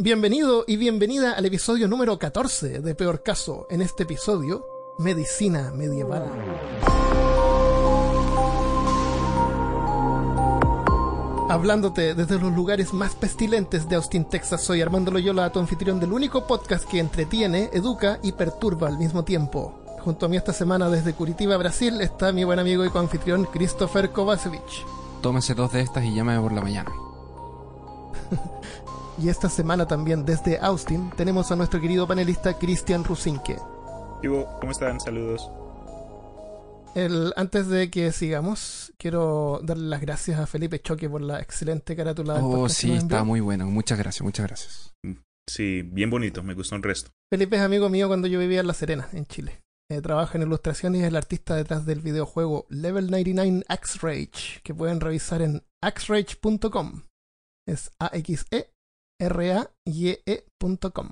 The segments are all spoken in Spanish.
Bienvenido y bienvenida al episodio número 14 de Peor Caso. En este episodio, Medicina Medieval. Hablándote desde los lugares más pestilentes de Austin, Texas, soy Armando Loyola, tu anfitrión del único podcast que entretiene, educa y perturba al mismo tiempo. Junto a mí esta semana desde Curitiba, Brasil, está mi buen amigo y coanfitrión Christopher Kovacevic. Tómese dos de estas y llámame por la mañana. Y esta semana también desde Austin tenemos a nuestro querido panelista Cristian Rusinque. ¿cómo están? Saludos. El, antes de que sigamos, quiero darle las gracias a Felipe Choque por la excelente carátula Oh, sí, está muy bueno. Muchas gracias, muchas gracias. Sí, bien bonito, me gustó un resto. Felipe es amigo mío cuando yo vivía en La Serena, en Chile. Eh, trabaja en ilustración y es el artista detrás del videojuego Level 99 X-Rage, que pueden revisar en axrage.com. Es A-X-E-R-A-Y-E.com.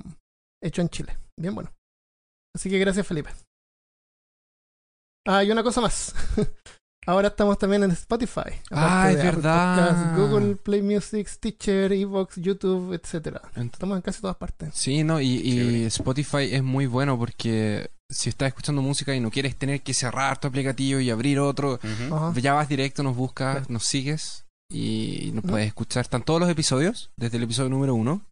Hecho en Chile. Bien bueno. Así que gracias, Felipe. Ah, y una cosa más. Ahora estamos también en Spotify. Ah, es verdad. Google Play Music, Stitcher, Evox, YouTube, etcétera. Ent- Estamos en casi todas partes. Sí, no, y. Spotify es muy bueno porque si estás escuchando música y no quieres tener que cerrar tu aplicativo y abrir otro, ya vas directo, nos buscas, nos sigues y nos puedes escuchar. Están todos los episodios, desde el episodio número uno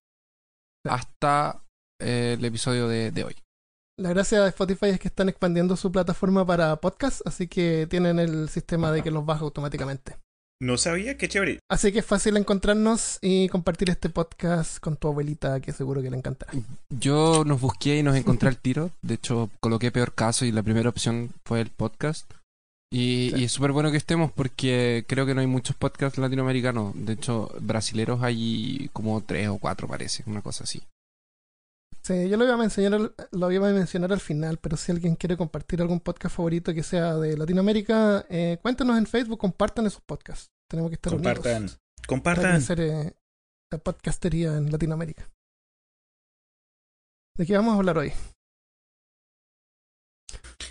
hasta eh, el episodio de, de hoy. La gracia de Spotify es que están expandiendo su plataforma para podcast, así que tienen el sistema de que los baja automáticamente. No sabía, qué chévere. Así que es fácil encontrarnos y compartir este podcast con tu abuelita, que seguro que le encantará. Yo nos busqué y nos encontré al tiro. De hecho, coloqué peor caso y la primera opción fue el podcast. Y, Sí. y es súper bueno que estemos porque creo que no hay muchos podcasts latinoamericanos. De hecho, brasileros hay como tres o cuatro, parece, una cosa así. Sí, yo lo iba a mencionar, lo iba a mencionar al final, pero si alguien quiere compartir algún podcast favorito que sea de Latinoamérica, eh, cuéntenos en Facebook, compartan esos podcasts. Tenemos que estar Compartan. unidos para Compartan. crecer eh, la podcastería en Latinoamérica. ¿De qué vamos a hablar hoy?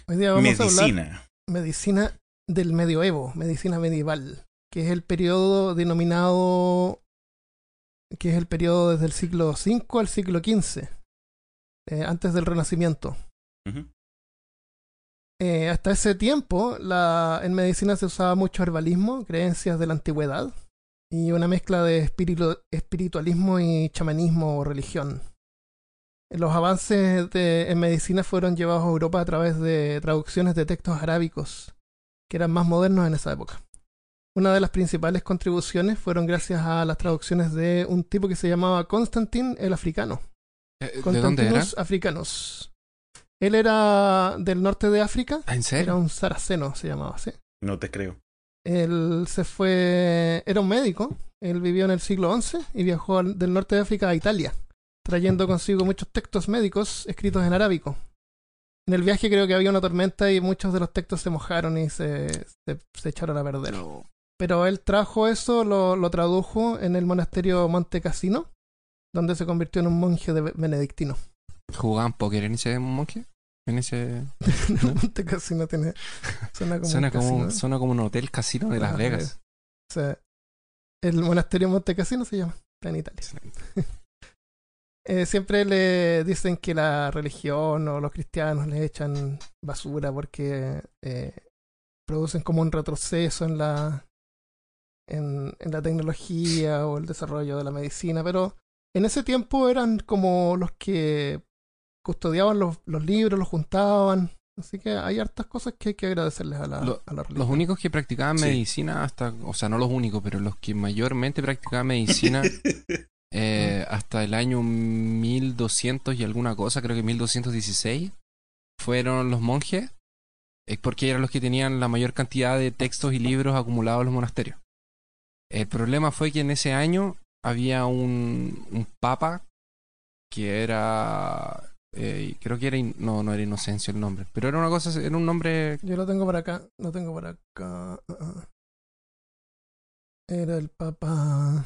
Hoy día vamos a hablar Medicina. del medioevo, medicina medieval, que es el periodo denominado, que es el periodo desde el siglo V al siglo XV, eh, antes del Renacimiento. Eh, hasta ese tiempo, la, en medicina se usaba mucho herbalismo, creencias de la antigüedad, y una mezcla de espiritu- espiritualismo y chamanismo o religión. Los avances de- en medicina fueron llevados a Europa a través de traducciones de textos arábicos, que eran más modernos en esa época. Una de las principales contribuciones fueron gracias a las traducciones de un tipo que se llamaba Constantin el Africano. Eh, ¿De dónde era? Constantinus Africanus. Él era del norte de África, Ah, ¿En era serio? un saraceno, se llamaba así. No te creo. Él se fue, era un médico, él vivió en el siglo XI y viajó al- del norte de África a Italia, trayendo consigo muchos textos médicos escritos en arábico. En el viaje creo que había una tormenta y muchos de los textos se mojaron y se, se, se echaron a perder. Pero- Pero él trajo eso, lo, lo tradujo en el monasterio Monte Cassino, donde se convirtió en un monje de benedictino. ¿Jugaban póker en ese monje? En ese... Monte Cassino tiene, suena como Suena un como, casino. un- suena como un hotel casino de Las Ah, Vegas. O sea, el monasterio Monte Cassino se llama, está en Italia. Eh, siempre le dicen que la religión o los cristianos le echan basura porque eh, producen como un retroceso en la en, en la tecnología o el desarrollo de la medicina, pero en ese tiempo eran como los que custodiaban los, los libros, los juntaban, así que hay hartas cosas que hay que agradecerles a la, Lo- a la Los religión. únicos que practicaban Sí. medicina hasta, o sea, no los únicos, pero los que mayormente practicaban medicina eh, hasta el año 1200 y alguna cosa, creo que 1216, fueron los monjes, eh, porque eran los que tenían la mayor cantidad de textos y libros acumulados en los monasterios. El problema fue que en ese año había un, un papa que era, eh, creo que era, no, no era Inocencio el nombre, pero era una cosa, era un nombre Yo lo tengo por acá, lo tengo por acá. ah, ah. Era el Papa.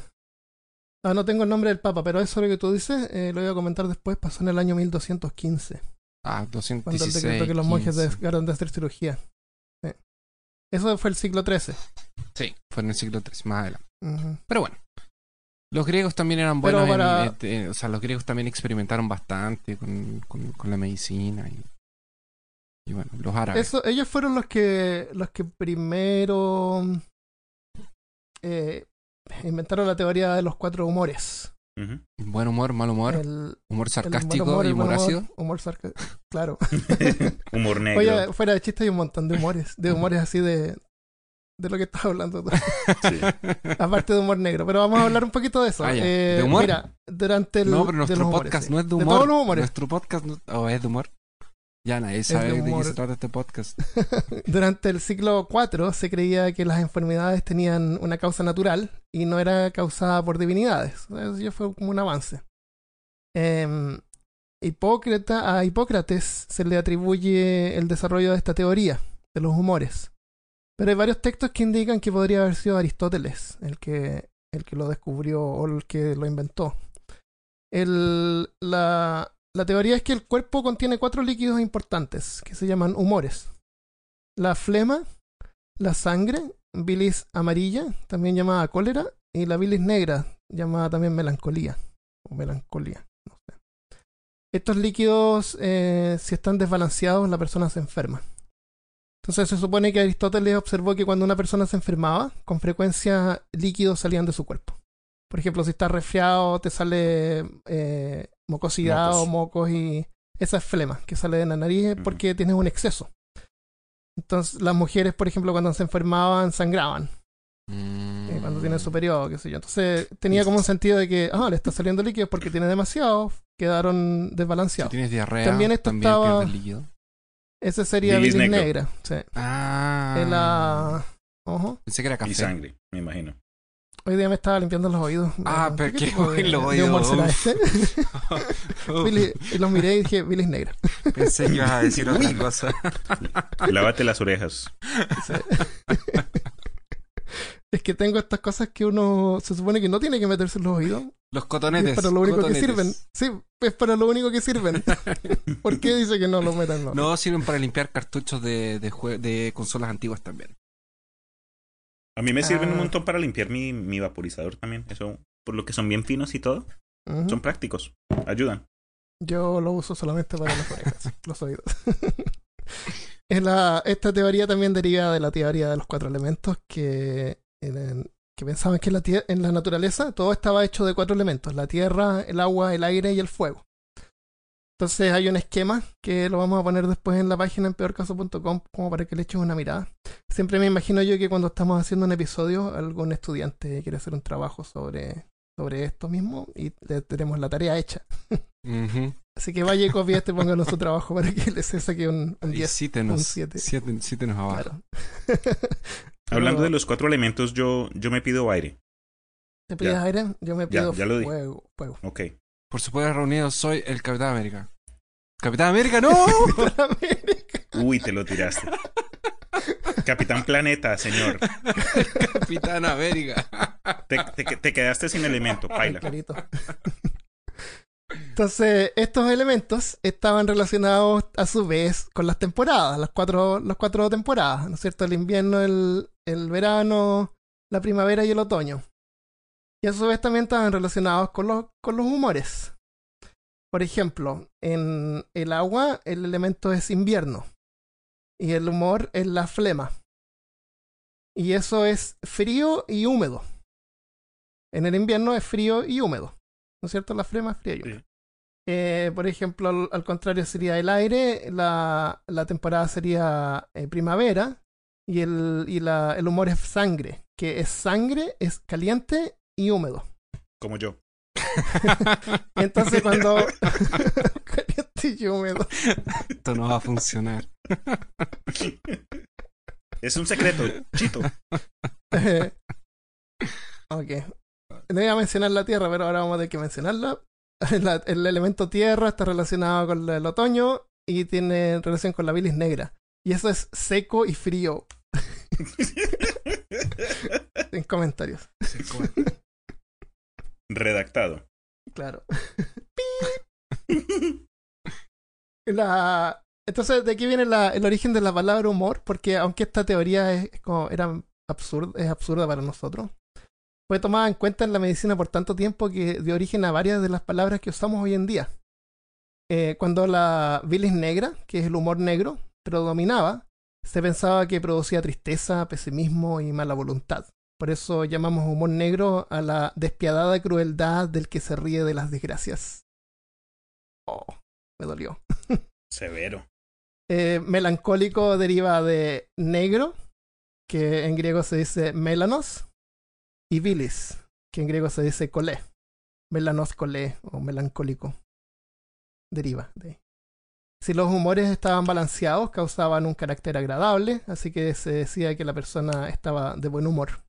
Ah, no tengo el nombre del Papa, pero eso lo que tú dices, eh, lo voy a comentar después, pasó en el año 1215, Ah, cuando el 216. decreto que los monjes 15. dejaron de hacer cirugía. Sí. Eso fue el siglo XIII. Sí, fue en el siglo III, más adelante. Ujú. Pero bueno, Los griegos también eran buenos, en- para- en- en- o sea, los griegos también experimentaron bastante con, con- con la medicina y, y bueno, los árabes. Eso, ellos fueron los que los que primero eh, inventaron la teoría de los cuatro humores. Buen humor, mal humor, El, humor sarcástico humor, y humor humor, ácido. humor sarcástico. Claro. Humor negro. Oye, fuera de chiste hay un montón de humores, de humores así de de lo que estás hablando tú. Sí. aparte de humor negro, pero vamos a hablar un poquito de eso. Ah. Eh, ¿De humor? Mira, durante el no, pero de nuestro humores, podcast no es de De humor. todos los humores. Nuestro podcast no, o es de humor. Ya nadie sabe de de, qué se trata este podcast. Durante el siglo IV se creía que las enfermedades tenían una causa natural y no era causada por divinidades. Eso ya fue como un avance. Em, Hipócrata, a Hipócrates se le atribuye el desarrollo de esta teoría de los humores. Pero hay varios textos que indican que podría haber sido Aristóteles el que, el que lo descubrió o el que lo inventó. El- la, la teoría es que el cuerpo contiene cuatro líquidos importantes que se llaman humores. La flema, la sangre, bilis amarilla, también llamada cólera, y la bilis negra, llamada también melancolía o melancolía. Estos líquidos, eh, si están desbalanceados, la persona se enferma. Entonces se supone que Aristóteles observó que cuando una persona se enfermaba, con frecuencia líquidos salían de su cuerpo. Por ejemplo, si estás resfriado, te sale eh, mucosidad Mocos. o mocos y esa es flema que sale de la nariz es porque tienes un exceso. Entonces, las mujeres, por ejemplo, cuando se enfermaban, sangraban eh, cuando tienen su periodo, qué sé yo. Entonces, tenía como un sentido de que, ah, le está saliendo líquido porque tiene demasiado, quedaron Si desbalanceados. tienes diarrea, También también, esto estaba- pierdes líquido. Ese sería Bilis negra. Sí. Ah. En la- Ojo. Pensé que era café. Y sangre, me imagino. Hoy día me estaba limpiando los oídos. Ah, Me pero pregunté, qué de- los oídos, y los miré y dije, bilis negra. Pensé que ibas a decir otra cosa. Lávate las orejas. Es que tengo estas cosas que uno se supone que no tiene que meterse en los oídos. Los cotonetes. es para lo único cotonetes. que sirven. Sí, es para lo único que sirven. ¿Por qué dice que no lo metan? No. No, sirven para limpiar cartuchos de, de consolas antiguas también. A mí me sirven Ah. un montón para limpiar mi, mi vaporizador también. Eso, por lo que son bien finos y todo, son prácticos. Ayudan. Yo lo uso solamente para las orejas, los oídos. Es la- esta teoría también deriva de la teoría de los cuatro elementos que, en- que pensaban que en la, en la naturaleza todo estaba hecho de cuatro elementos, la tierra, el agua, el aire y el fuego. Entonces hay un esquema que lo vamos a poner después en la página en peorcaso.com como para que le eches una mirada. Siempre me imagino yo que cuando estamos haciendo un episodio algún estudiante quiere hacer un trabajo sobre, sobre esto mismo y le tenemos la tarea hecha. Así que vaya y copie este, póngalo en su trabajo para que les saque un, un Y 10. cítenos. un siete. siete- cítenos abajo. Claro. Hablando de los cuatro elementos, yo, yo me pido aire. ¿Te pides ya. aire? Yo me Ya, pido ya lo di. fuego. fuego. Ok. Por supuesto, reunido soy el Capitán América. ¡Capitán América, no! América. Uy, te lo tiraste. Capitán Planeta, señor. Capitán América. Te, te- te quedaste sin elemento, paila. Entonces, estos elementos estaban relacionados a su vez con las temporadas, las cuatro, las cuatro temporadas, ¿no es cierto? El invierno, el, el verano, la primavera y el otoño. Y a su vez también estaban relacionados con los, con los humores. Por ejemplo, en el agua el elemento es invierno y el humor es la flema. Y eso es frío y húmedo. En el invierno es frío y húmedo. ¿No es cierto? La flema es fría y húmeda. Sí. Eh, por ejemplo, al, al contrario sería el aire, la, la temporada sería eh, primavera y, el, y la, el humor es sangre, que es sangre, es caliente y húmedo. Como yo. Entonces cuando... caliente y húmedo. Esto no va a funcionar. Es un secreto, chito. ok. No iba a mencionar la tierra, pero ahora vamos a tener que mencionarla. La- el elemento tierra está relacionado con el otoño y tiene relación con la bilis negra. Y eso es seco y frío. En comentarios. Redactado. Claro. La... Entonces, ¿de aquí viene la- el origen de la palabra humor? Porque aunque esta teoría es, como, era absurda, es absurda para nosotros, fue tomada en cuenta en la medicina por tanto tiempo que dio origen a varias de las palabras que usamos hoy en día. Eh, cuando la bilis negra, que es el humor negro, predominaba, se pensaba que producía tristeza, pesimismo y mala voluntad. Por eso llamamos humor negro a la despiadada crueldad del que se ríe de las desgracias. Oh, me dolió. Severo. Eh, melancólico deriva de negro, que en griego se dice melanos, y bilis, que en griego se dice colé. Melanos colé o melancólico. Deriva de Si los humores estaban balanceados, causaban un carácter agradable, así que se decía que la persona estaba de buen humor.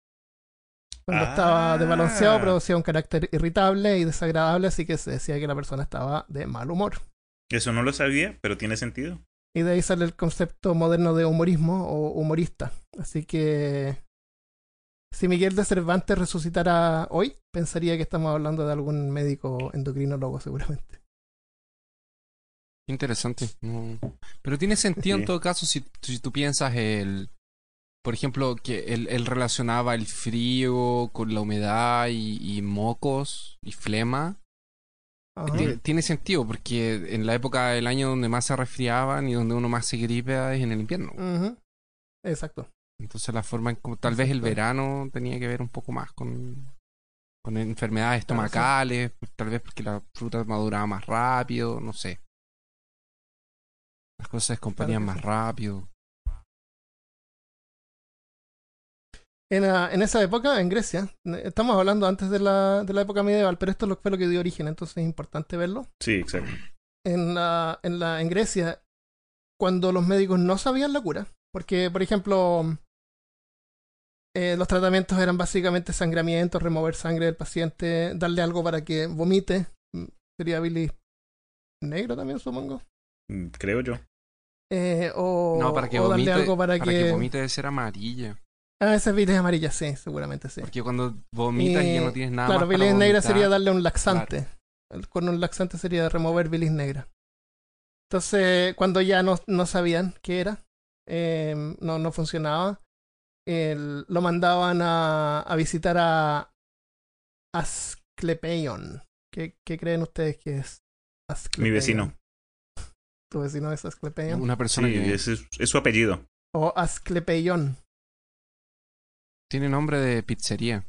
Cuando estaba desbalanceado, Ah. producía un carácter irritable y desagradable, así que se decía que la persona estaba de mal humor. Eso no lo sabía, pero tiene sentido. Y de ahí sale el concepto moderno de humorismo o humorista. Así que si Miguel de Cervantes resucitara hoy, pensaría que estamos hablando de algún médico endocrinólogo seguramente. Interesante. no. Pero tiene sentido en todo caso si, si tú piensas el... Por ejemplo, que él, él relacionaba el frío con la humedad y, y mocos y flema. Tiene, tiene sentido porque en la época del año donde más se resfriaban y donde uno más se gripa es en el invierno. Exacto. Entonces la forma en como tal vez el verano tenía que ver un poco más con, con enfermedades Claro, sí. estomacales, tal vez porque la fruta maduraba más rápido, no sé. Las cosas se descomponían más sí. rápido. En, ah, en esa época, en Grecia, eh, estamos hablando antes de la, de la época medieval, pero esto es lo- fue lo que dio origen, entonces es importante verlo. Sí, exacto. en, la, en, la, en Grecia, cuando los médicos no sabían la cura, porque, por ejemplo, eh, los tratamientos eran básicamente sangramiento, remover sangre del paciente, darle algo para que vomite, mm, sería bilis negra también, supongo. Mm, Creo yo. Eh, o, No, para que o darle vomite, algo para, para que... que vomite debe ser amarilla. Ah, esa es bilis amarilla, sí, seguramente sí. Porque cuando vomitas y ya no tienes nada Claro, más para bilis negra sería darle un laxante. El- Con un laxante sería remover bilis negra. Entonces, cuando ya no, no sabían qué era, eh, no, no funcionaba, el- lo mandaban a, a visitar a Asclepeion. ¿Qué, ¿Qué creen ustedes que es Asclepeion? Mi vecino. ¿Tu vecino es Asclepeion? Una persona Sí, que es, es su apellido. O Asclepeion. Tiene nombre de pizzería.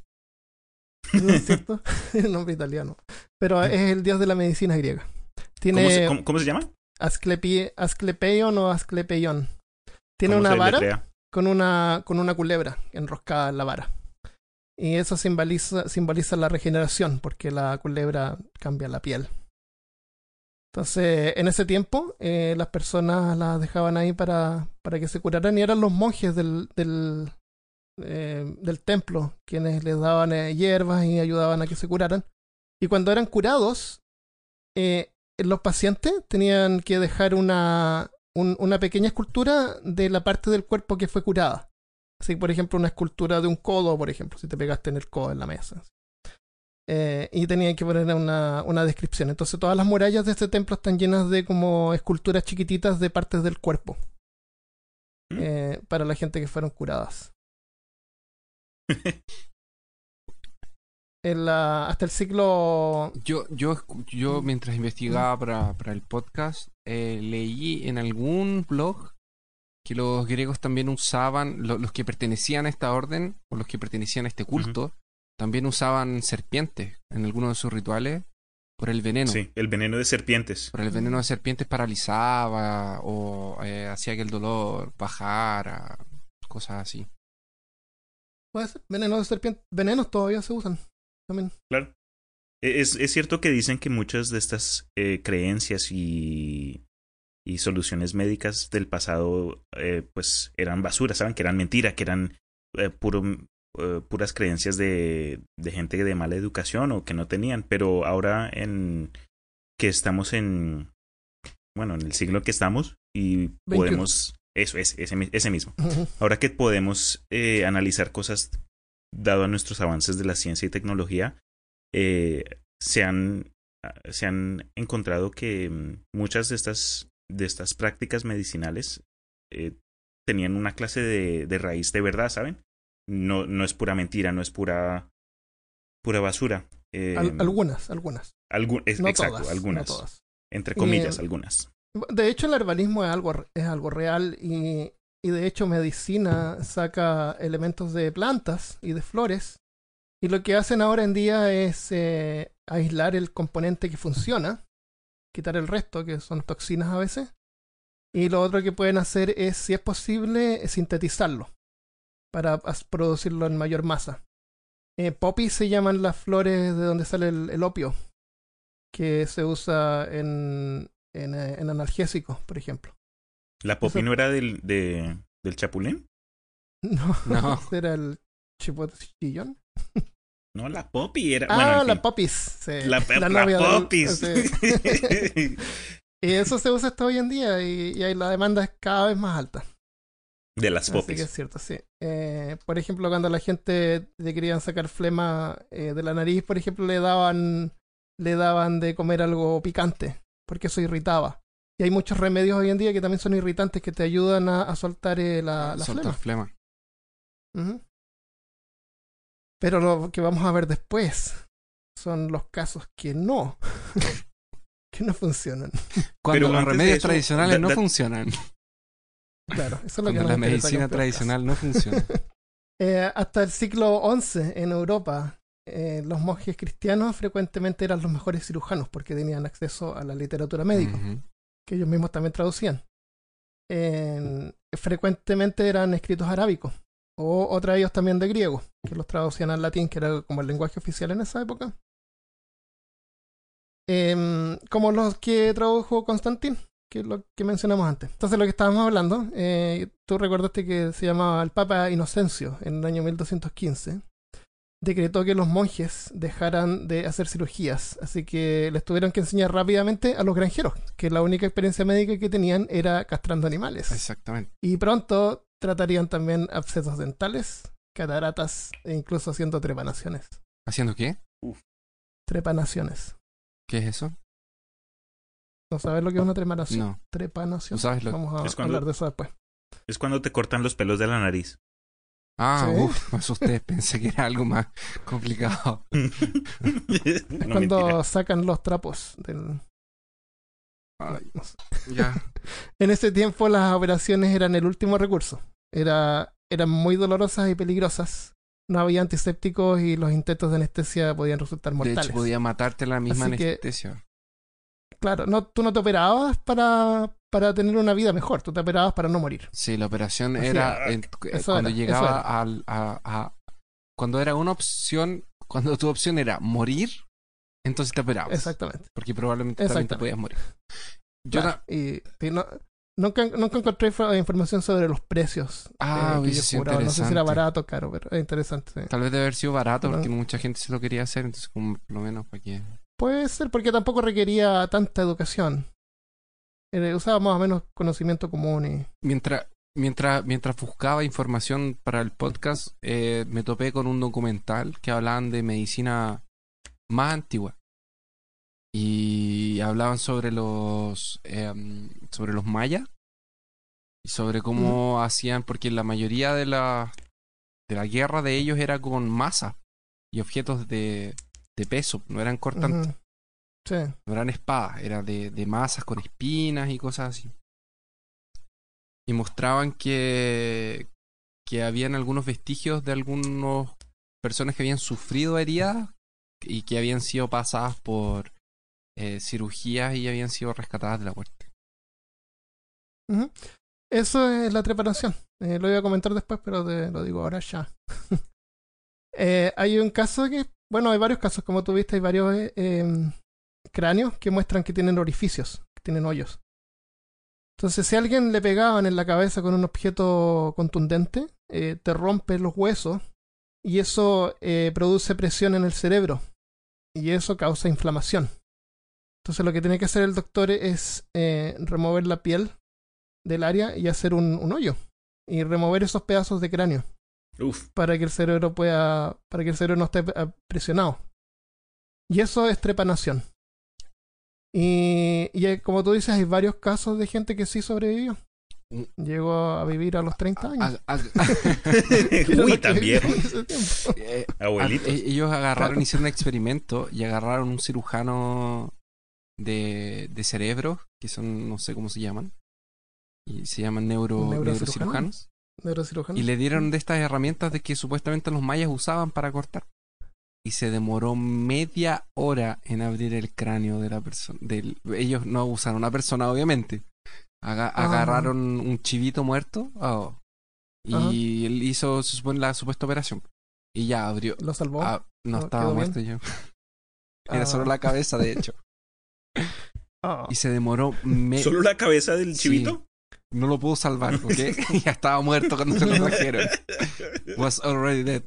¿No es cierto? el nombre italiano. Pero es el dios de la medicina griega. ¿Cómo Tiene se, cómo- cómo se llama? Asclepi- Asclepeion o Asclepeion. Tiene ¿Cómo una vara con una, con una culebra enroscada en la vara. Y eso simboliza, simboliza la regeneración, porque la culebra cambia la piel. Entonces, en ese tiempo, eh, las personas las dejaban ahí para, para que se curaran y eran los monjes del, del, eh, del templo quienes les daban eh, hierbas y ayudaban a que se curaran. Y cuando eran curados, eh, los pacientes tenían que dejar una, un- una pequeña escultura de la parte del cuerpo que fue curada. Así, por ejemplo, una escultura de un codo, por ejemplo, si te pegaste en el codo en la mesa. Eh, y tenían que poner una, una descripción. Entonces, todas las murallas de este templo están llenas de como esculturas chiquititas de partes del cuerpo ¿Mm? eh, para la gente que fueron curadas. En la- hasta el siglo. Yo, yo, yo mientras investigaba para, para el podcast, eh, leí en algún blog que los griegos también usaban, lo- los que pertenecían a esta orden, o los que pertenecían a este culto, también usaban serpientes en algunos de sus rituales por el veneno. Sí, el veneno de serpientes. Por el veneno de serpientes paralizaba o eh, hacía que el dolor bajara, cosas así. Puede ser. Venenos de serpiente. Venenos todavía se usan. También. Claro. E, Es, es cierto que dicen que muchas de estas eh, creencias y, y soluciones médicas del pasado eh, pues eran basura, ¿saben? Que eran mentira, que eran eh, puro, eh, puras creencias de, de gente de mala educación o que no tenían. Pero ahora en que estamos en, bueno, en el siglo que estamos y 21. podemos... Eso es, ese, mi- ese mismo. Ahora que podemos eh, analizar cosas dado a nuestros avances de la ciencia y tecnología, eh, se, han, se han encontrado que mm, muchas de estas, de estas prácticas medicinales eh, tenían una clase de, de raíz de verdad, ¿saben? No, no es pura mentira, no es pura pura basura. Al, Em, algunas, algunas. algu- es- No exacto, todas. algunas. No todas. Entre comillas, Eh, algunas. De hecho, el herbalismo es algo, es algo real y, y de hecho medicina saca elementos de plantas y de flores y lo que hacen ahora en día es eh, aislar el componente que funciona, quitar el resto, que son toxinas a veces, y lo otro que pueden hacer es, si es posible, sintetizarlo para producirlo en mayor masa. Eh, poppy se llaman las flores de donde sale el, el opio, que se usa en, en, eh, en analgésicos, por ejemplo. ¿La popi no era del, de, del chapulín? No, No. era el chipotillo. No, la popi era. Ah, bueno, en la fin. popis. sí, La, la, novia del- popis. sí. y eso se usa hasta hoy en día y, y ahí la demanda es cada vez más alta. de las Así que popis. es cierto, sí. Eh, por ejemplo, cuando la gente le querían sacar flema eh, de la nariz, por ejemplo, le daban, le daban de comer algo picante, porque eso irritaba. Y hay muchos remedios hoy en día que también son irritantes que te ayudan a, a soltar eh, la, la Soltar flema. Pero lo que vamos a ver después son los casos que no, que no funcionan. Cuando Pero los remedios eso, tradicionales no funcionan. Claro, eso es lo que Cuando la medicina tradicional no funciona. Eh, hasta el siglo XI en Europa, eh, los monjes cristianos frecuentemente eran los mejores cirujanos porque tenían acceso a la literatura médica, que ellos mismos también traducían. En- frecuentemente eran escritos arábicos, o, o traídos también de griego, que los traducían al latín, que era como el lenguaje oficial en esa época. Em, como los que tradujo Constantín, que es lo que mencionamos antes. Entonces, lo que estábamos hablando, eh, tú recordaste que se llamaba el Papa Inocencio en el año 1215. Decretó que los monjes dejaran de hacer cirugías, así que les tuvieron que enseñar rápidamente a los granjeros, que la única experiencia médica que tenían era castrando animales. Exactamente. Y pronto tratarían también abscesos dentales, cataratas e incluso haciendo trepanaciones. ¿Haciendo qué? Trepanaciones. ¿Qué es eso? ¿No sabes lo que es una trepanación? No. Trepanación. ¿Tú sabes lo Vamos a cuando- hablar de eso después. Es cuando te cortan los pelos de la nariz. Ah, ¿Sí? uff, me asusté. Pensé que era algo más complicado. Es No, cuando mentira. sacan los trapos del... Ay, no sé. ya. En ese tiempo las operaciones eran el último recurso. Era, eran muy dolorosas y peligrosas. No había antisépticos y los intentos de anestesia podían resultar De mortales. hecho, podía matarte la misma Así que- anestesia. Claro, no, tú no te operabas para, para tener una vida mejor, tú te operabas para no morir. Sí, la operación Así era en- Eso cuando era, llegaba era. al, a, a- Cuando era una opción, cuando tu opción era morir, entonces te operabas. Exactamente. Porque probablemente también te podías morir. Yo Claro, na- y, sí, no- nunca, nunca encontré información sobre los precios. Ah, eh, que sido cobraban. No sé si era interesante. barato o caro, pero es interesante. sí. Tal vez debe haber sido barato porque mucha gente se lo quería hacer, entonces como por lo menos para que... Puede ser porque tampoco requería tanta educación. Eh, usaba más o menos conocimiento común y... Mientras, mientras, mientras buscaba información para el podcast, eh, me topé con un documental que hablaban de medicina más antigua. Y hablaban sobre los em, sobre los mayas y sobre cómo hacían, porque la mayoría de la, de la guerra de ellos era con masa y objetos de, de peso, no eran cortantes. Sí. No eran espadas, era de, de masas con espinas y cosas así. Y mostraban que, que habían algunos vestigios de algunas personas que habían sufrido heridas y que habían sido pasadas por eh, cirugías y habían sido rescatadas de la muerte. Eso es la trepanación. Eh, lo iba a comentar después, pero te lo digo ahora ya. Eh, hay un caso que, bueno, hay varios casos, como tú viste, hay varios eh, em, cráneos que muestran que tienen orificios, que tienen hoyos. Entonces, si a alguien le pegaban en la cabeza con un objeto contundente, eh, te rompe los huesos y eso eh, produce presión en el cerebro y eso causa inflamación. Entonces, lo que tiene que hacer el doctor es remover la piel del área y hacer un hoyo y remover esos pedazos de cráneo Uf, para que el cerebro pueda para que el cerebro no esté eh, presionado. Y eso es trepanación. Y, y como tú dices hay varios casos de gente que sí sobrevivió. Llegó a vivir a los 30 años. A- a- Uy, también. Eh, Abuelitos. a- e- ellos agarraron, Claro. hicieron un experimento y agarraron un cirujano de, de cerebro, que son, no sé cómo se llaman, y se llaman neuro, neurocirujanos, Neurocirujano. y le dieron de estas herramientas de que supuestamente los mayas usaban para cortar. Y se demoró media hora en abrir el cráneo de la persona. Del, ellos no usaron una persona, obviamente. Aga- Ah. Agarraron un chivito muerto oh, y él hizo se supone, la supuesta operación. Y ya abrió. Lo salvó. Ah, no ¿No estaba muerto yo. Era Ah. solo la cabeza, de hecho. Ah. Y se demoró. me- ¿Solo la cabeza del Sí. No lo pudo salvar, ¿ok? ya estaba muerto cuando se lo trajeron. Was already dead.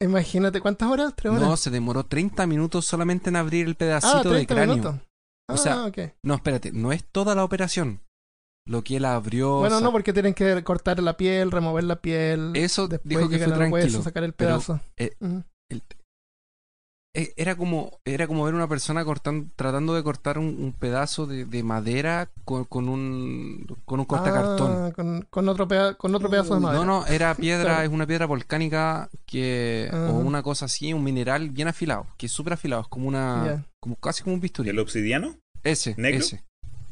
Imagínate cuántas horas, tres horas. No, se demoró 30 minutos solamente en abrir el pedacito ah, 30 de cráneo. minutos. O sea, ah, ok. No, espérate, no es toda la operación. Lo que él abrió. Bueno, no, porque tienen que cortar la piel, remover la piel. Eso después dijo que fue al hueso, tranquilo. sacar el pero, pedazo. eh. Eh, Era como, era como ver una persona cortando, tratando de cortar un, un pedazo de, de madera con, con un con un cortacartón. Ah, con, con otro, peda- con otro pedazo de madera. No, no, era piedra, Claro. es una piedra volcánica que o una cosa así, un mineral bien afilado, que es súper afilado, es como una como casi como un bisturí. ¿El obsidiano? Ese, ¿Negro? ese.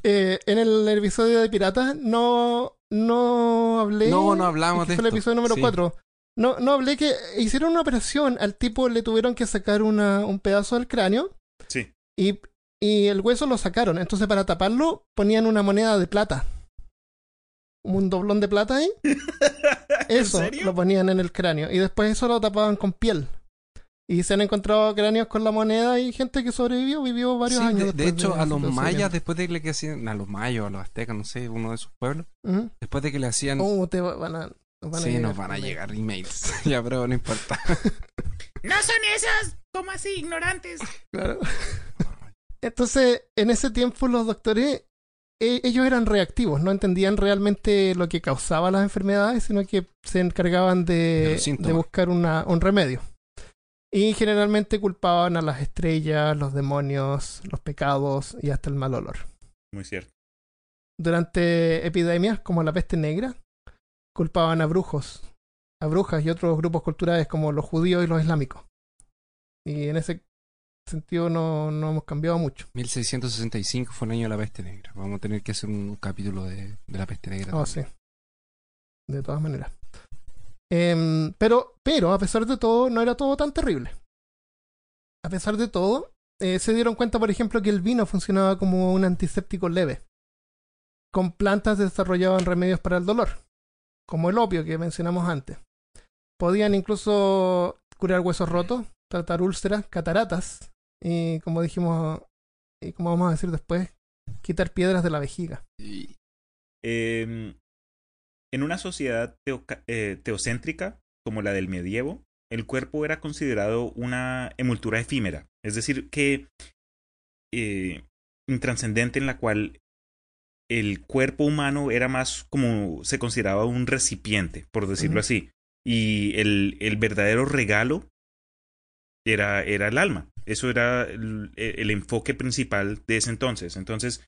Eh, en el episodio de Piratas no, no hablé. No, no hablamos que de Fue el esto, episodio número sí. 4. No, no hablé que hicieron una operación. Al tipo le tuvieron que sacar una, un pedazo del cráneo Sí. y, y el hueso lo sacaron. Entonces, para taparlo, ponían una moneda de plata. Un doblón de plata ahí. Eso lo ponían en el cráneo. Y después eso lo tapaban con piel. Y se han encontrado cráneos con la moneda y gente que sobrevivió, vivió varios Sí, años. de, de hecho, a los mayas, después de que le hacían, a los mayos, a los aztecas, no sé, uno de esos pueblos, después de que le hacían Oh, te va- van a, nos van a sí, nos van a llegar emails. ya, pero no importa. No son esos, como así, ignorantes. Claro. Entonces, en ese tiempo los doctores, e- ellos eran reactivos, no entendían realmente lo que causaba las enfermedades, sino que se encargaban De buscar una, un remedio. Y generalmente culpaban a las estrellas, los demonios, los pecados y hasta el mal olor. Muy cierto. Durante epidemias como la peste negra, culpaban a brujos, a brujas y otros grupos culturales como los judíos y los islámicos. Y en ese sentido no, no hemos cambiado mucho. 1665 fue el año de la peste negra. Vamos a tener que hacer un capítulo de, de la peste negra. Oh, sí. De todas maneras. Em, pero, pero, a pesar de todo, no era todo tan terrible. A pesar de todo, eh, se dieron cuenta, por ejemplo, que el vino funcionaba como un antiséptico leve. Con plantas desarrollaban remedios para el dolor, como el opio que mencionamos antes. Podían incluso curar huesos rotos, tratar úlceras, cataratas y, como dijimos, y como vamos a decir después, quitar piedras de la vejiga. Eh, en una sociedad eh, teocéntrica como la del medievo, el cuerpo era considerado una emultura efímera, es decir, que eh, intranscendente en la cual el cuerpo humano era más como se consideraba un recipiente, por decirlo así, y el, el verdadero regalo era, era el alma. Eso era el, el enfoque principal de ese entonces. Entonces,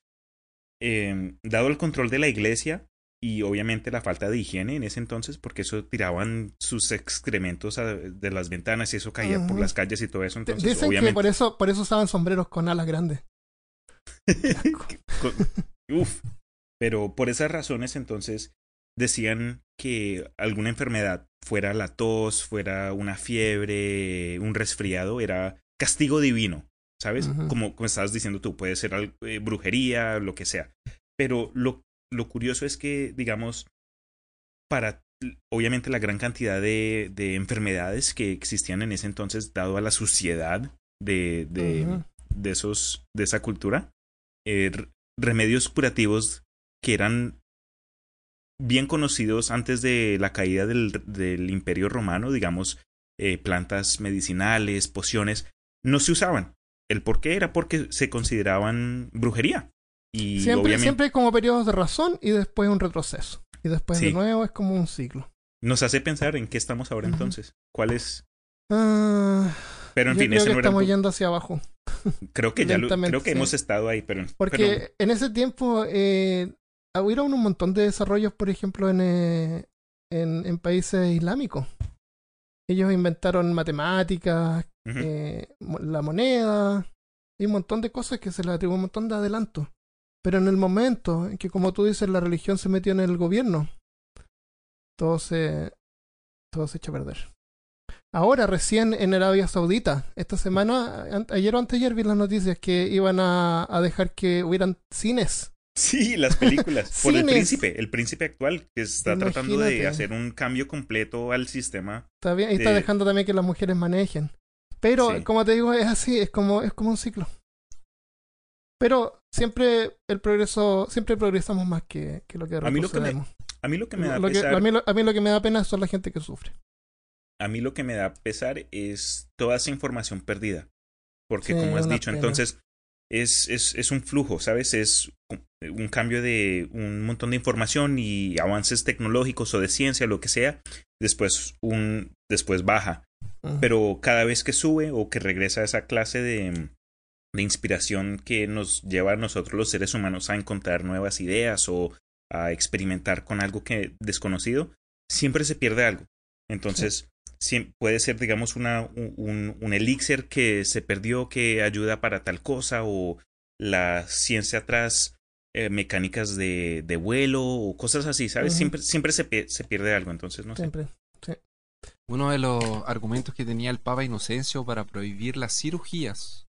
eh, dado el control de la iglesia y obviamente la falta de higiene en ese entonces, porque eso tiraban sus excrementos a- de las ventanas y eso caía por las calles y todo eso. Entonces, Dicen obviamente, que por eso, por eso usaban sombreros con alas grandes. uf. Pero por esas razones, entonces, decían que alguna enfermedad, fuera la tos, fuera una fiebre, un resfriado, era castigo divino, ¿sabes? Como, como estabas diciendo tú, puede ser eh, brujería, lo que sea. Pero lo, lo curioso es que, digamos, para obviamente la gran cantidad de, de enfermedades que existían en ese entonces, dado a la suciedad de, de, de esos, de esa cultura, eh, remedios curativos que eran bien conocidos antes de la caída del, del imperio romano, digamos, eh, plantas medicinales, pociones, no se usaban. El por qué era porque se consideraban brujería. Y Siempre, obviamente siempre hay como periodos de razón y después un retroceso. Y después de nuevo es como un ciclo. nos hace pensar en qué estamos ahora entonces. ¿Cuál es? Ah, Pero en yo fin, creo ese que no el estamos yendo hacia abajo. Creo que ya lo- creo que sí. hemos estado ahí, pero Porque pero- en ese tiempo eh, hubieron un montón de desarrollos, por ejemplo, en, eh, en, en países islámicos. Ellos inventaron matemáticas, eh, la moneda y un montón de cosas que se le atribuye un montón de adelanto. Pero en el momento en que, como tú dices, la religión se metió en el gobierno, todo se, todo se echa a perder. Ahora, recién en Arabia Saudita, esta semana, an- ayer o anteayer vi las noticias que iban a, a dejar que hubieran cines. Sí, las películas. Por el príncipe, el príncipe actual, que está tratando de hacer un cambio completo al sistema. Está bien, y está de- dejando también que las mujeres manejen. Pero, Sí. como te digo, es así, es como, es como un ciclo. Pero siempre el progreso, siempre progresamos más que, que lo que A mí lo que me retrocedemos. A mí lo que me da Lo que- pesar, a, mí lo, a mí lo que me da pena son la gente que sufre. a mí lo que me da pesar es toda esa información perdida. Porque Sí, como has dicho, pena. entonces es, es, es un flujo, ¿sabes? Es un- cambio de un montón de información y avances tecnológicos o de ciencia, lo que sea, después un después baja. Pero cada vez que sube o que regresa a esa clase de, de inspiración que nos lleva a nosotros los seres humanos a encontrar nuevas ideas o a experimentar con algo que desconocido, siempre se pierde algo. Entonces, puede ser, digamos, una, un, un- un elixir que se perdió que ayuda para tal cosa o la ciencia atrás, eh, mecánicas de, de vuelo o cosas así, ¿sabes? Siempre, siempre se, se pierde algo, entonces no sé. Siempre. Uno de los argumentos que tenía el Papa Inocencio para prohibir las cirugías,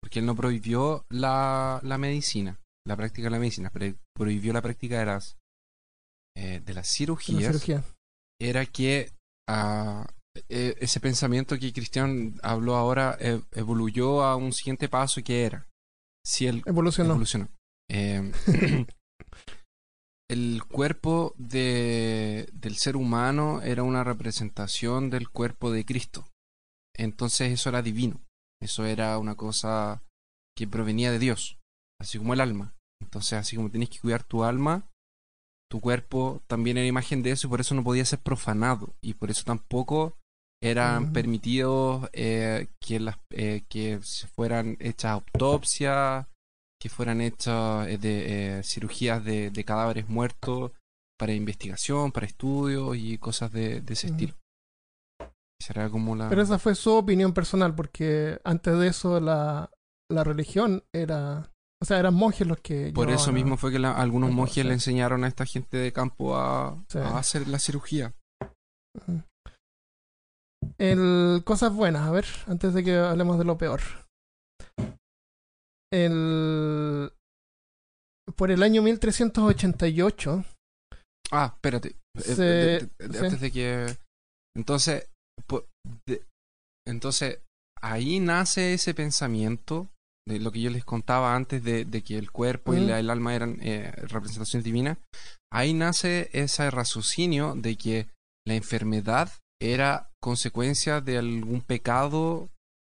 porque él no prohibió la, la medicina, la práctica de la medicina, pero prohibió la práctica de las, eh, de las La cirugías, cirugía. era que ah, eh, ese pensamiento que Cristian habló ahora eh, evoluyó a un siguiente paso que era, si el Evolucionó. evolucionó. Eh, el cuerpo de, del ser humano era una representación del cuerpo de Cristo. Entonces eso era divino. Eso era una cosa que provenía de Dios, así como el alma. Entonces, así como tienes que cuidar tu alma, tu cuerpo también era imagen de eso y por eso no podía ser profanado. Y por eso tampoco eran Ujú. permitidos eh, que, las, eh, que se fueran hechas autopsias, que fueran hechas eh, de, eh, cirugías de, de cadáveres muertos para investigación, para estudios y cosas de, de ese estilo. Será como la... Pero esa fue su opinión personal, porque antes de eso la, la religión era... O sea, eran monjes los que... Por eso a- mismo fue que la- algunos monjes sí. le enseñaron a esta gente de campo a, Sí. a hacer la cirugía. El, cosas buenas, a ver, antes de que hablemos de lo peor. El, por el año 1388, Ah, espérate. Eh, Se- de- de- de- sí. Antes de que. Entonces. entonces, ahí nace ese pensamiento de lo que yo les contaba antes de, de que el cuerpo y la- el alma eran eh, representaciones divinas. Ahí nace ese raciocinio de que la enfermedad era consecuencia de algún pecado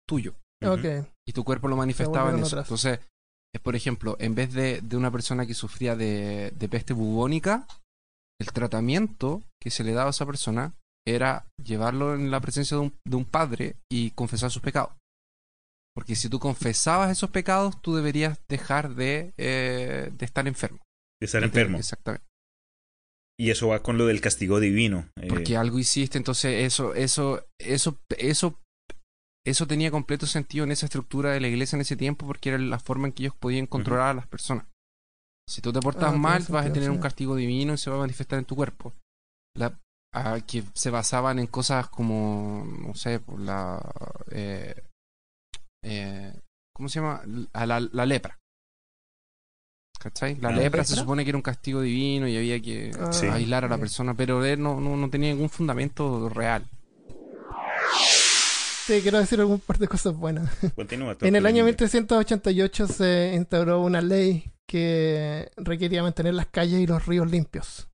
tuyo ok, y tu cuerpo lo manifestaba en eso. atrás. Entonces, eh, por ejemplo, en vez de, de una persona que sufría de, de peste bubónica, el tratamiento que se le daba a esa persona era llevarlo en la presencia de un, de un padre y confesar sus pecados. Porque si tú confesabas esos pecados, tú deberías dejar de, eh, de estar enfermo. De estar enfermo. Exactamente. Y eso va con lo del castigo divino. eh, Porque algo hiciste, entonces eso, eso, eso, eso, eso tenía completo sentido en esa estructura de la iglesia en ese tiempo porque era la forma en que ellos podían controlar a las personas. Si tú te portas Ah, mal, vas a tener un castigo divino y se va a manifestar en tu cuerpo. La, ah, que se basaban en cosas como, no sé, por la, eh, eh, ¿cómo se llama? A la, la lepra. ¿Cachai? La ¿La lepra se supone que era un castigo divino y había que Ah, Sí. aislar a la persona, pero él no, no, no tenía ningún fundamento real. Sí, quiero decir algún par de cosas buenas. Continúa. En el año Tortolini. 1388 se instauró una ley que requería mantener las calles y los ríos limpios.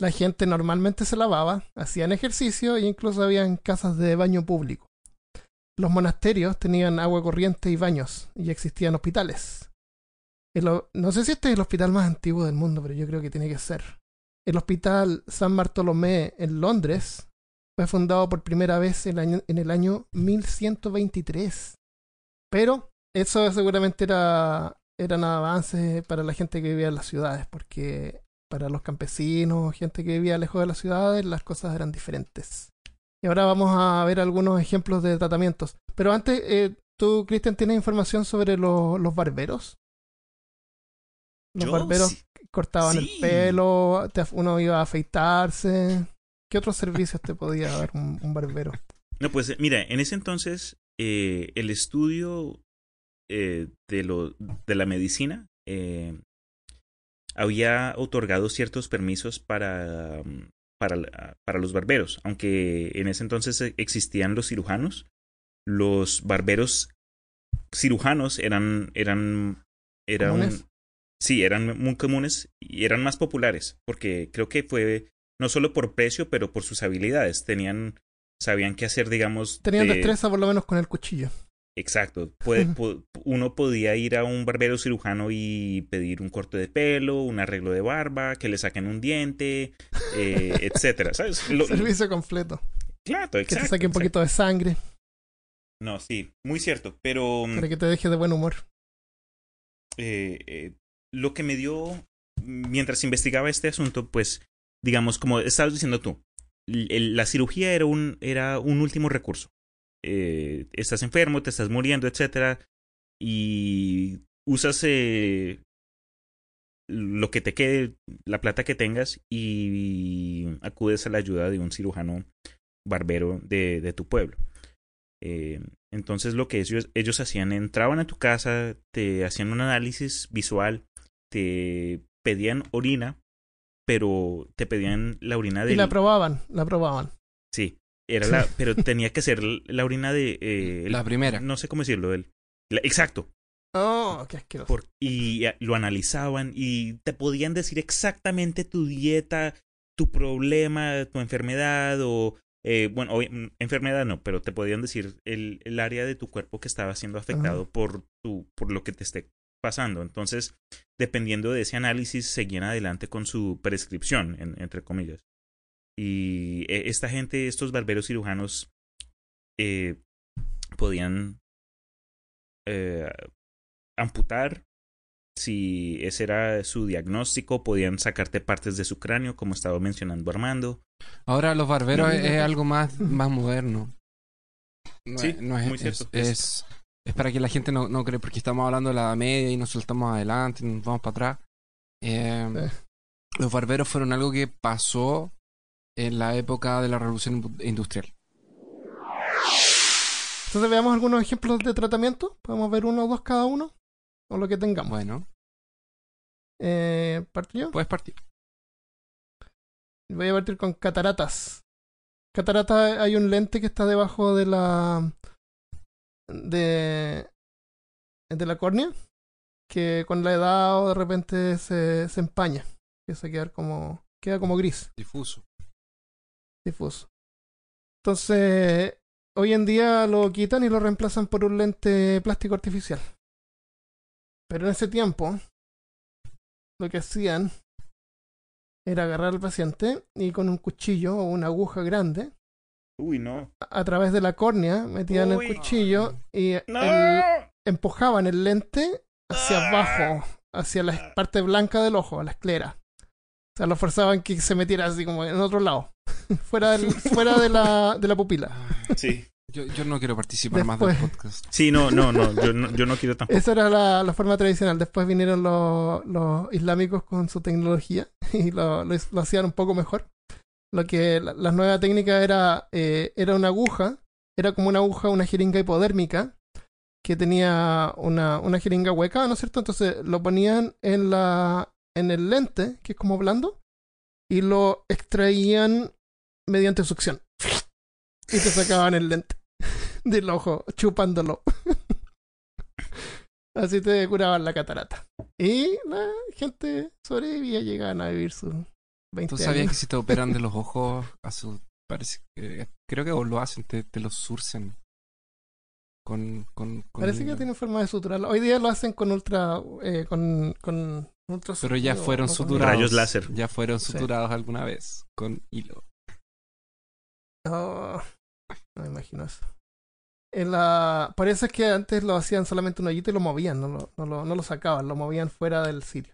La gente normalmente se lavaba, hacían ejercicio e incluso habían casas de baño público. Los monasterios tenían agua corriente y baños, y existían hospitales. El no sé si este es el hospital más antiguo del mundo, pero yo creo que tiene que ser. El Hospital San Bartolomé en Londres fue fundado por primera vez en el año, en el año 1123. Pero eso seguramente era eran avances para la gente que vivía en las ciudades, porque para los campesinos, gente que vivía lejos de las ciudades, las cosas eran diferentes. Y ahora vamos a ver algunos ejemplos de tratamientos. Pero antes, eh, tú, Cristian, ¿tienes información sobre los, los barberos? Los Yo barberos sí. cortaban Sí. el pelo, uno iba a afeitarse. ¿Qué otros servicios te podía dar un, un barbero? No, pues mira, en ese entonces eh, el estudio eh, de, lo, de la medicina eh, había otorgado ciertos permisos para, para, para los barberos, aunque en ese entonces existían los cirujanos, los barberos cirujanos eran, eran, eran ¿Comunes? sí, eran muy comunes y eran más populares, porque creo que fue no solo por precio, pero por sus habilidades. Tenían, sabían qué hacer, digamos. Tenían de- destreza por lo menos con el cuchillo. Exacto. Puede- po- uno podía ir a un barbero cirujano y pedir un corte de pelo, un arreglo de barba, que le saquen un diente, eh, etcétera. ¿Sabes? Lo- Servicio completo. claro, Que exacto. te saque un poquito de sangre No, sí, muy cierto. Pero para que te deje de buen humor. eh, eh, lo que me dio mientras investigaba este asunto, pues, digamos, como estabas diciendo tú, la cirugía era un, era un último recurso. Eh, estás enfermo, te estás muriendo, etcétera, y usas eh, lo que te quede, la plata que tengas, y acudes a la ayuda de un cirujano barbero de, de tu pueblo. Eh, entonces lo que ellos, ellos hacían, entraban a tu casa, te hacían un análisis visual, te pedían orina, pero te pedían la orina de... Y la probaban, la probaban. Sí, era la, pero tenía que ser la orina de... eh, el- La primera. No sé cómo decirlo. el- la- exacto. Oh, qué asqueroso. Por- y lo analizaban y te podían decir exactamente tu dieta, tu problema, tu enfermedad o... eh, bueno, mm, enfermedad no, pero te podían decir el, el área de tu cuerpo que estaba siendo afectado por, tu, por lo que te esté pasando. Entonces, dependiendo de ese análisis, seguían adelante con su prescripción, en- entre comillas. Y eh, esta gente, estos barberos cirujanos, eh, podían eh, amputar. Si ese era su diagnóstico, podían sacarte partes de su cráneo, como estaba mencionando Armando. Ahora los barberos No, es, no, es no. algo más, más moderno. No Sí, no es, muy cierto. es, es- es para que la gente no, no cree, porque estamos hablando de la Edad media y nos saltamos adelante y nos vamos para atrás. Eh, Sí. Los barberos fueron algo que pasó en la época de la revolución industrial. Entonces veamos algunos ejemplos de tratamiento. Podemos ver uno o dos cada uno. O lo que tengamos. Bueno, Eh, ¿Parto yo? puedes partir. Voy a partir con cataratas. Cataratas hay un lente que está debajo de la. De. de la córnea. Que con la edad o de repente se, se empaña. Empieza a quedar como. queda como gris. Difuso. difuso. Entonces, hoy en día lo quitan y lo reemplazan por un lente plástico artificial. Pero en ese tiempo, lo que hacían era agarrar al paciente y con un cuchillo o una aguja grande, Uy, no. a a través de la córnea, metían Uy. el cuchillo y ¡No! el- empujaban el lente hacia abajo, hacia la parte blanca del ojo, a la esclera. O sea, lo forzaban que se metiera así como en otro lado, fuera, del- fuera de, la, de la pupila. Sí. Yo, yo no quiero participar más Después- del podcast. Sí, no, no, no. Yo no, yo no quiero tampoco. Esa era la, la forma tradicional. Después vinieron los, los islámicos con su tecnología y lo, lo, lo hacían un poco mejor. Lo que la, nueva técnica era, eh, era una aguja, era como una aguja, una jeringa hipodérmica que tenía una, una jeringa hueca, ¿no es cierto? Entonces lo ponían en, la, en el lente, que es como blando, y lo extraían mediante succión. Y te sacaban el lente del ojo, chupándolo. Así te curaban la catarata. Y la gente sobrevivía, llegaban a vivir 20 ¿Tú sabías años. que si te operan de los ojos, a su, parece que, creo que lo hacen, te, te los surcen. Con, con, con Parece que hilo. tienen forma de suturar. Hoy día lo hacen con ultra. Eh, con, con ultra Pero ya fueron suturados. Rayos láser. Ya fueron Sí. suturados alguna vez con hilo. Oh, no me imagino eso. En la... Por eso es que antes lo hacían solamente un hoyito y lo movían, no lo, no lo, no lo sacaban, lo movían fuera del sitio.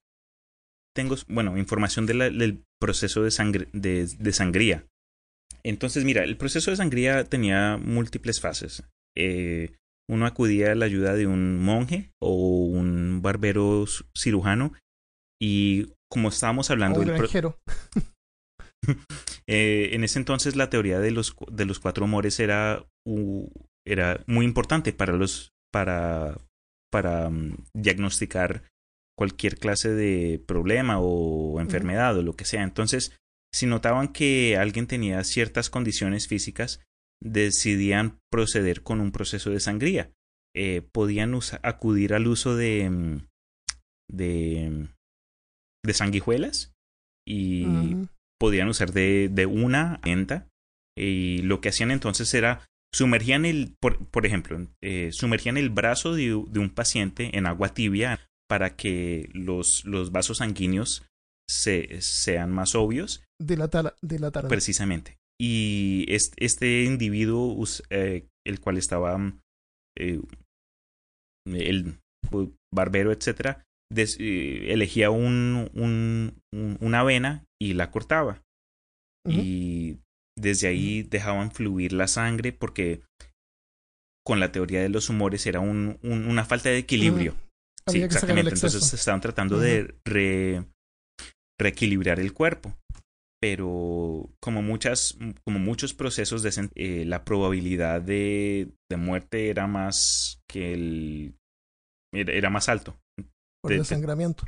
tengo, bueno, información de la- del proceso de, sangre, de, de sangría. Entonces, mira, el proceso de sangría tenía múltiples fases. Eh, uno acudía a la ayuda de un monje o un barbero cirujano y como estábamos hablando un granjero. eh, en ese entonces la teoría de los, de los cuatro humores era, era muy importante para los para, para mm, diagnosticar cualquier clase de problema o enfermedad o lo que sea. Entonces, si notaban que alguien tenía ciertas condiciones físicas, decidían proceder con un proceso de sangría. Eh, podían acudir al uso de, mm, de, de sanguijuelas y podían usar de, de una enta y lo que hacían entonces era sumergían el por, por ejemplo eh, sumergían el brazo de, de un paciente en agua tibia para que los, los vasos sanguíneos se, sean más obvios. Dilatar, dilatar. precisamente. Y es- este, individuo eh, el cual estaba eh, el barbero etcétera des- eh, elegía un, un- un- una vena y la cortaba. Y desde ahí dejaban fluir la sangre porque con la teoría de los humores era un, un- una falta de equilibrio. Sí, Había exactamente. Entonces estaban tratando de re- reequilibrar el cuerpo. Pero como muchas, como muchos procesos de eh, la probabilidad de, de muerte era más que el era, era más alto. por de- desangramiento.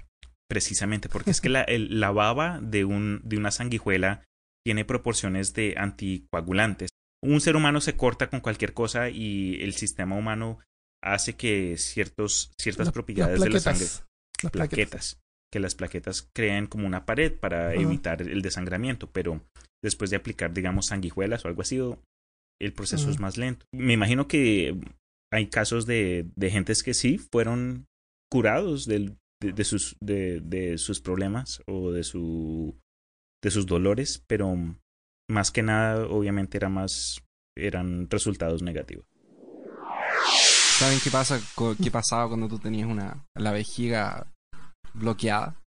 Precisamente, porque es que la, el- la baba de, un, de una sanguijuela tiene proporciones de anticoagulantes. Un ser humano se corta con cualquier cosa y el sistema humano hace que ciertos, ciertas Las- propiedades las de la sangre, plaquetas. Las plaquetas. plaquetas, que las plaquetas crean como una pared para Ajá. evitar el desangramiento, pero después de aplicar, digamos, sanguijuelas o algo así, el proceso es más lento. Me imagino que hay casos de, de gentes que sí fueron curados del- de, de sus, de, de sus problemas o de, su, de sus dolores, pero más que nada, obviamente, era más, eran resultados negativos. ¿Saben qué pasa? ¿Qué pasaba cuando tú tenías una la vejiga bloqueada?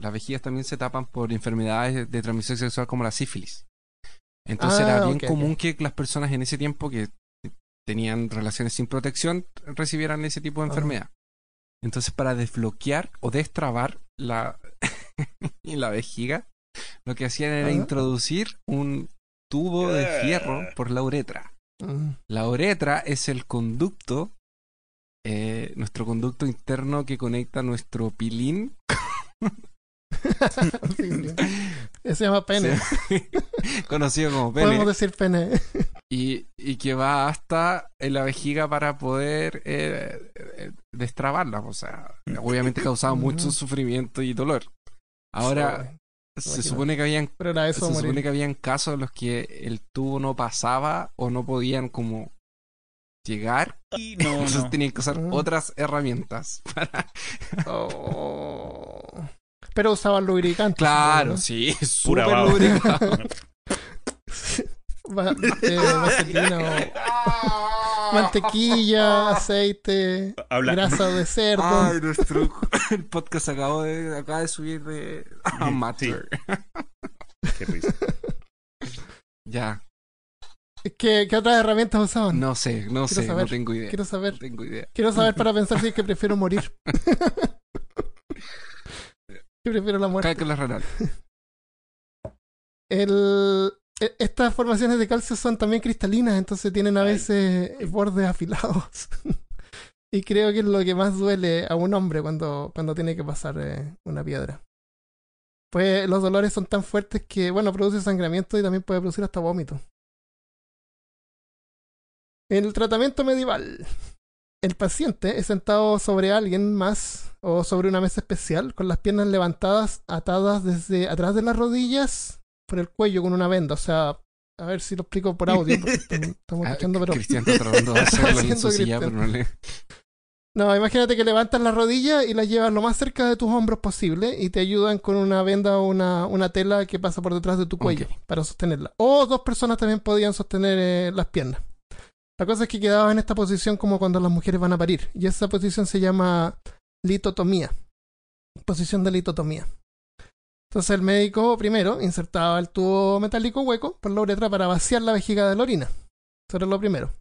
Las vejigas también se tapan por enfermedades de transmisión sexual como la sífilis. Entonces Ah, era bien ok, ok. común que las personas en ese tiempo que tenían relaciones sin protección recibieran ese tipo de Ah. enfermedad. Entonces para desbloquear o destrabar la, la vejiga, lo que hacían era introducir un tubo de fierro por la uretra. Mm. La uretra es el conducto, eh, nuestro conducto interno que conecta nuestro pilín. Se llama pene. Sí. conocido como pene. Podemos decir pene. Y, y que va hasta en la vejiga para poder eh, eh, destrabarla. O sea, obviamente causaba mucho Ujú. sufrimiento y dolor. Ahora, se supone que habían Pero era eso se morir. supone que habían casos en los que el tubo no pasaba o no podían como llegar. Y no, Entonces no. tenían que usar Mm. otras herramientas para Oh. Pero usaban lubricante. Claro, supongo, sí, lubricado. ¿no? Va- eh, vaselina o mantequilla, aceite, Habla- grasa de cerdo. Ay, nuestro el podcast acabó de, acaba de subir de amateur. Qué risa. Ya, ¿Qué, qué otras herramientas usaban? no sé, no Quiero sé, saber, no tengo idea. Quiero saber. No tengo idea. Quiero saber para pensar si es que prefiero morir. que prefiero la muerte. Cálculo renal. El, estas formaciones de calcio son también cristalinas, entonces tienen a Ay. veces bordes afilados. y creo que es lo que más duele a un hombre cuando, cuando tiene que pasar eh, una piedra. Pues los dolores son tan fuertes que, bueno, produce sangramiento y también puede producir hasta vómito. El tratamiento medieval. El paciente es sentado sobre alguien más o sobre una mesa especial con las piernas levantadas, atadas desde atrás de las rodillas por el cuello con una venda. O sea, a ver si lo explico por audio. porque estamos Ah, escuchando, pero. Cristian está tratando de hacerlo en Haciendo su silla, Cristian. pero no le. No, imagínate que levantas las rodillas y las llevas lo más cerca de tus hombros posible y te ayudan con una venda o una, una tela que pasa por detrás de tu cuello para sostenerla. O dos personas también podían sostener eh, las piernas. La cosa es que quedaba en esta posición como cuando las mujeres van a parir. Y esa posición se llama litotomía. Posición de litotomía. Entonces el médico primero insertaba el tubo metálico hueco por la uretra para vaciar la vejiga de la orina. Eso era lo primero.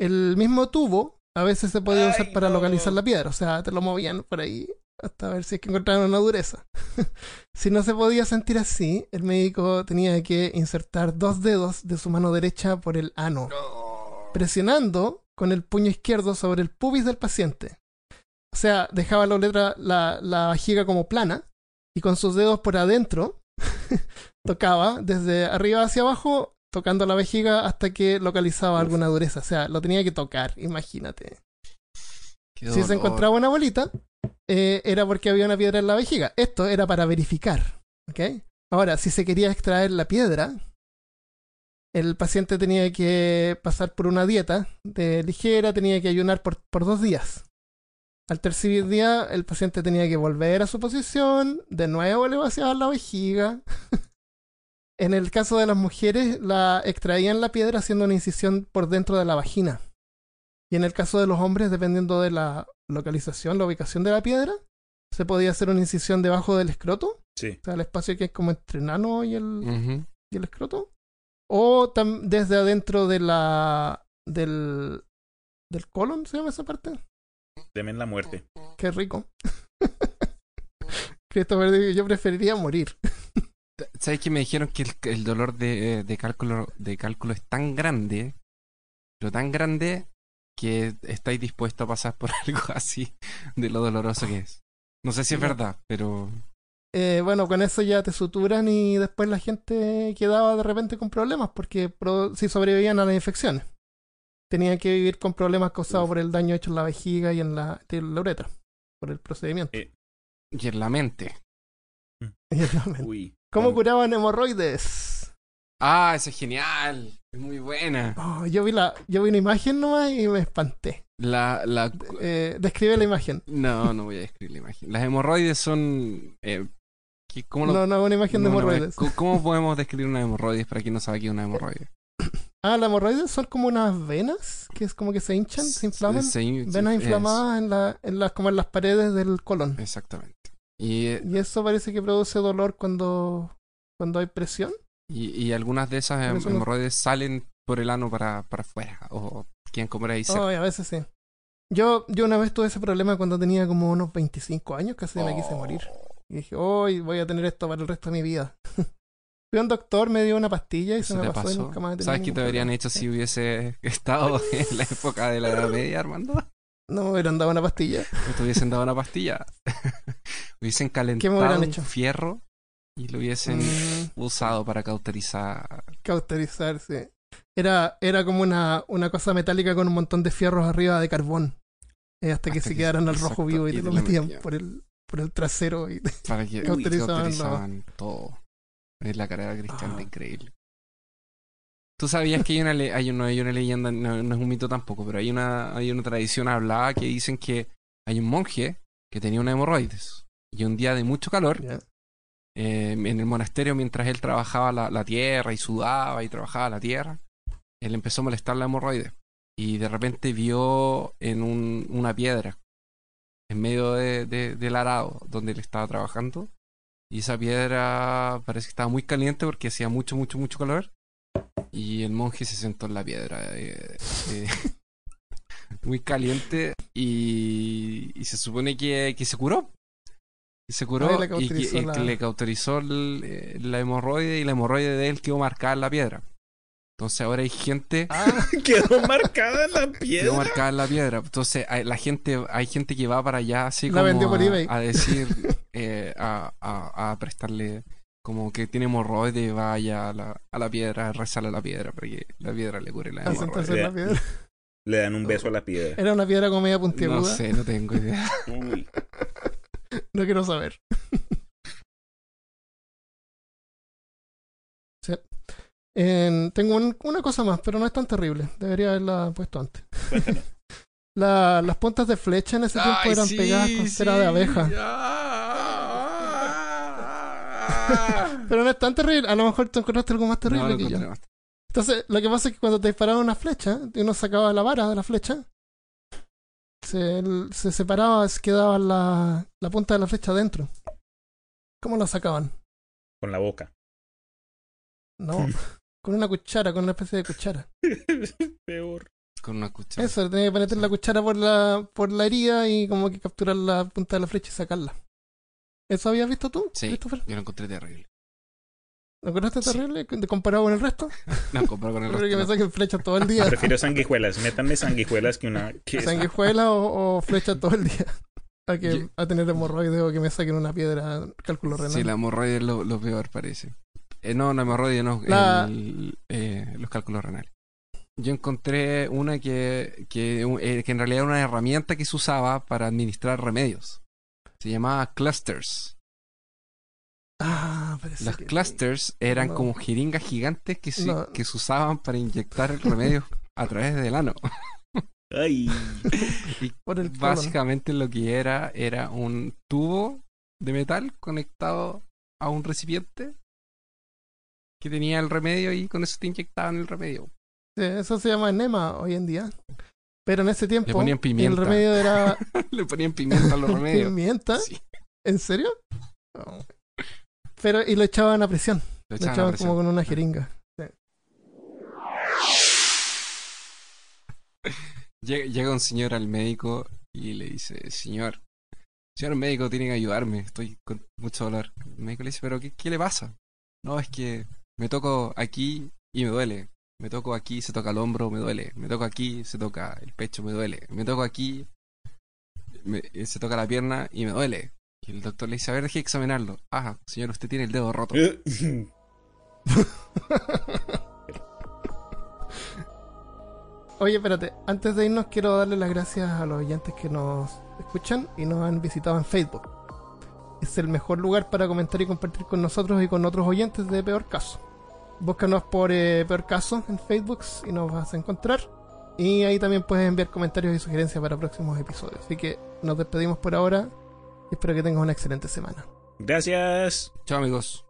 El mismo tubo a veces se podía usar para no. localizar la piedra. O sea, te lo movían por ahí hasta ver si es que encontraban una dureza. si no se podía sentir así, el médico tenía que insertar dos dedos de su mano derecha por el ano, presionando con el puño izquierdo sobre el pubis del paciente. O sea, dejaba la uretra, la, la vejiga como plana y con sus dedos por adentro tocaba desde arriba hacia abajo, tocando la vejiga hasta que localizaba alguna dureza. O sea, lo tenía que tocar, imagínate. Si se encontraba una bolita, eh, era porque había una piedra en la vejiga. Esto era para verificar. ¿ok? Ahora, si se quería extraer la piedra, el paciente tenía que pasar por una dieta de ligera, tenía que ayunar por, por dos días. Al tercer día, el paciente tenía que volver a su posición, de nuevo le vaciaban la vejiga. en el caso de las mujeres, la extraían la piedra haciendo una incisión por dentro de la vagina. Y en el caso de los hombres, dependiendo de la localización, la ubicación de la piedra, se podía hacer una incisión debajo del escroto, Sí. o sea, el espacio que es como entre el ano y el, y el escroto, o desde adentro de la del del colon, ¿se llama esa parte? Temen la muerte. Qué rico. Christopher dice, yo preferiría morir. ¿Sabes que me dijeron que el, el dolor de, de cálculo de cálculo es tan grande, pero tan grande que estáis dispuestos a pasar por algo así de lo doloroso que es? No sé si es verdad, pero Eh, bueno, con eso ya te suturan y después la gente quedaba de repente con problemas porque pro- si sobrevivían a las infecciones. Tenían que vivir con problemas causados por el daño hecho en la vejiga y en la, en la uretra, por el procedimiento. Eh. y en la mente. Y en la mente. Uy. ¿Cómo curaban hemorroides? Ah, esa es genial, es muy buena. Oh, yo, vi la, yo vi una imagen nomás y me espanté. La, la, Eh, describe la imagen. no, no voy a describir la imagen. Las hemorroides son, eh, ¿qué- ¿cómo lo- No, no, una imagen de no, hemorroides. ¿cómo- ¿Cómo podemos describir una hemorroides para quien no sabe qué es una hemorroide? Ah, las hemorroides son como unas venas que es como que se hinchan, se inflaman. Se- se- Venas inflamadas en, la, en las, como en las paredes del colon. Exactamente. Y, eh, Y eso parece que produce dolor cuando, cuando hay presión. y, y algunas de esas Pero no- hemorroides salen por el ano para, para afuera o quieren comer ahí cerca. Ay, a veces sí. Yo, yo una vez tuve ese problema cuando tenía como unos 25 años, casi me quise morir. Y dije, hoy voy a tener esto para el resto de mi vida. Fui a un doctor, me dio una pastilla y se, ¿Se me te pasó, y pasó? nunca más ¿Sabes qué te habrían hecho si hubiese estado en la época de la Edad Media, Armando? No me hubieran dado una pastilla. ¿No te hubiesen dado una pastilla? hubiesen calentado hubieran un hecho? fierro y lo hubiesen Mm, usado para cauterizar. cauterizar, sí. Era, era como una, una cosa metálica con un montón de fierros arriba de carbón. Eh, hasta que se que- quedaran al rojo vivo y, y te te lo metían metían. por el, por el trasero. Y... Para que Cauterizaban, cauterizaban, todo. Es la carrera cristiana Ah. increíble. Tú sabías que hay una, le- hay una, hay una leyenda, no, no es un mito tampoco, pero hay una, hay una tradición hablada que dicen que hay un monje que tenía una hemorroides. Y un día de mucho calor, eh, en el monasterio, mientras él trabajaba la, la tierra y sudaba y trabajaba la tierra, él empezó a molestar la hemorroide. Y de repente vio en un- una piedra, en medio de- de- del arado donde él estaba trabajando. Y esa piedra parece que estaba muy caliente porque hacía mucho, mucho, mucho calor. Y el monje se sentó en la piedra. eh, eh, muy caliente. Y, y se supone que, que se curó. Y se curó Ah, y le y, y la- le cauterizó el- eh, la hemorroide y la hemorroide de él quedó marcada en la piedra. Entonces ahora hay gente Ah, Quedó marcada en la quedó piedra. marcada en la piedra. Entonces hay, la gente, hay gente que va para allá así La como vendió por eBay. a decir, eh, a, a, a prestarle como que tiene hemorroide, vaya a la, a la piedra, rezarle a la piedra para que la piedra le cure la hemorroide. en la piedra. Le dan un beso a la piedra. Era una piedra como media No puntiaguda. sé, no tengo idea. Uy. No quiero saber. Sí. En- tengo un- una cosa más, pero no es tan terrible. Debería haberla puesto antes. La- las puntas de flecha en ese tiempo eran sí, pegadas con cera de abeja. Ah. Pero no es tan terrible. A lo mejor tú encontraste algo más terrible No, no que yo. más. Entonces, lo que pasa es que cuando te disparaban una flecha, y uno sacaba la vara de la flecha, se, se separaba, se quedaba la, la punta de la flecha adentro. ¿Cómo la sacaban? Con la boca. No, con una cuchara, con una especie de cuchara. Peor. Con una cuchara. Eso, tenía que meter la cuchara por la, por la herida y como que capturar la punta de la flecha y sacarla. ¿Eso habías visto tú, Sí, Christopher? yo lo encontré terrible. ¿Lo encontraste Sí. terrible de- comparado con el resto? No, comparado con el Prefiero que me resto. saquen flechas todo el día. Prefiero sanguijuelas. Métanme sanguijuelas que una. Sanguijuela o, o flecha todo el día. A, que, a tener hemorroides o que me saquen una piedra, cálculo renal. Sí, la hemorroide es lo, lo peor, parece. Eh, no, la hemorroide no, La- el- eh, los cálculos renales. Yo encontré una que, que, eh, que en realidad era una herramienta que se usaba para administrar remedios. Se llamaba clusters. Ah, parece Las que- clusters eran No. como jeringas gigantes que se, No. que se usaban para inyectar el remedio a través del ano. Ay. Y Por el colon. básicamente lo que era era un tubo de metal conectado a un recipiente que tenía el remedio y con eso te inyectaban el remedio. Sí, eso se llama enema hoy en día. Pero en ese tiempo ponían pimienta. el remedio era Le ponían pimienta a los remedios. pimienta. Sí, ¿En serio? No. Pero y lo echaban a presión. lo echaban a echaban presión. como con una jeringa. Llega, llega un señor al médico y le dice, señor, señor médico, tiene que ayudarme, estoy con mucho dolor. El médico le dice, pero ¿qué, qué le pasa? No, es que me toco aquí y me duele. Me toco aquí, se toca el hombro, me duele. Me toco aquí, se toca el pecho, me duele. Me toco aquí, me- eh, se toca la pierna y me duele. Y el doctor le dice, a ver, deje de examinarlo. Ah, señor, usted tiene el dedo roto. Oye, espérate, antes de irnos quiero darle las gracias a los oyentes que nos escuchan y nos han visitado en Facebook. Es el mejor lugar para comentar y compartir con nosotros y con otros oyentes de Peor Caso. Búscanos por eh, Peor Caso en Facebook y nos vas a encontrar. Y ahí también puedes enviar comentarios y sugerencias para próximos episodios. Así que nos despedimos por ahora y espero que tengas una excelente semana. Gracias. Chao amigos.